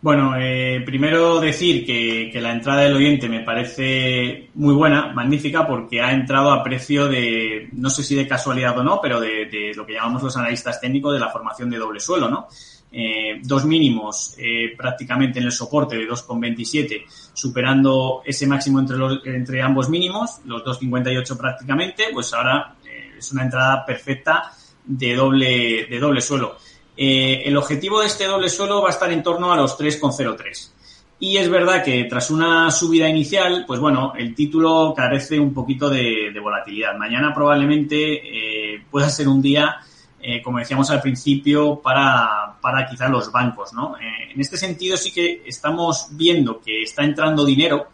Bueno, eh, primero decir que, la entrada del oyente me parece muy buena, magnífica, porque ha entrado a precio de, no sé si de casualidad o no, pero de, lo que llamamos los analistas técnicos de la formación de doble suelo, ¿no? Eh, dos mínimos eh, prácticamente en el soporte de 2,27, superando ese máximo entre, los, entre ambos mínimos, los 2,58 prácticamente, pues ahora es una entrada perfecta de doble, de doble suelo. Eh, el objetivo de este doble suelo va a estar en torno a los 3,03. Y es verdad que tras una subida inicial, pues bueno, el título carece un poquito de, volatilidad. Mañana probablemente eh, pueda ser un día, eh, como decíamos al principio, para, para quizás los bancos, ¿no? en este sentido sí que estamos viendo que está entrando dinero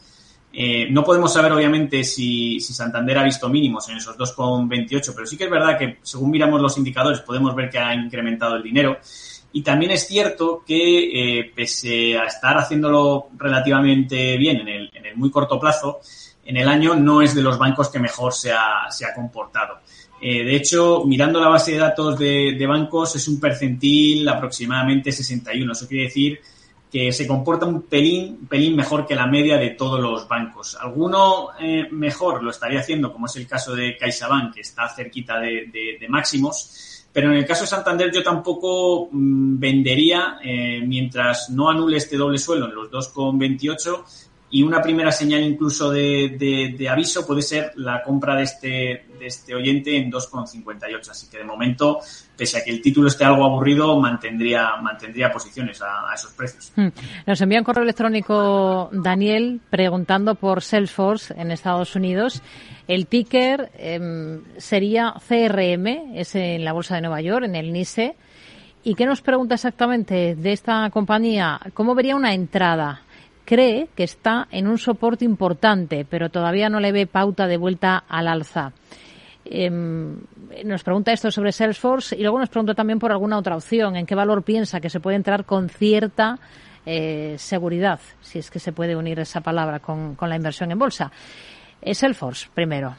eh, no podemos saber, obviamente, si, Santander ha visto mínimos en esos 2,28, pero sí que es verdad que, según miramos los indicadores, podemos ver que ha incrementado el dinero. Y también es cierto que, eh, pese a estar haciéndolo relativamente bien en el, muy corto plazo, en el año no es de los bancos que mejor se ha, comportado. Eh, de hecho, mirando la base de datos de, de bancos, es un percentil aproximadamente 61. Eso quiere decir que se comporta un pelín, pelín mejor que la media de todos los bancos. Alguno eh, mejor lo estaría haciendo, como es el caso de CaixaBank, que está cerquita de, máximos, pero en el caso de Santander yo tampoco mm, vendería eh, mientras no anule este doble suelo en los 2,28 y una primera señal incluso de, aviso puede ser la compra de este, de este oyente en 2,58. Así que de momento, pese a que el título esté algo aburrido, mantendría, mantendría posiciones a, esos precios. Hmm. Nos envía un correo electrónico Daniel preguntando por Salesforce en Estados Unidos. El ticker em, sería CRM, es en la Bolsa de Nueva York, en el NICE. ¿Y qué nos pregunta exactamente de esta compañía? ¿Cómo vería una entrada? Cree que está en un soporte importante, pero todavía no le ve pauta de vuelta al alza. Em, nos pregunta esto sobre Salesforce y luego nos pregunta también por alguna otra opción, en qué valor piensa que se puede entrar con cierta eh, seguridad, si es que se puede unir esa palabra con, con la inversión en bolsa. Salesforce, primero.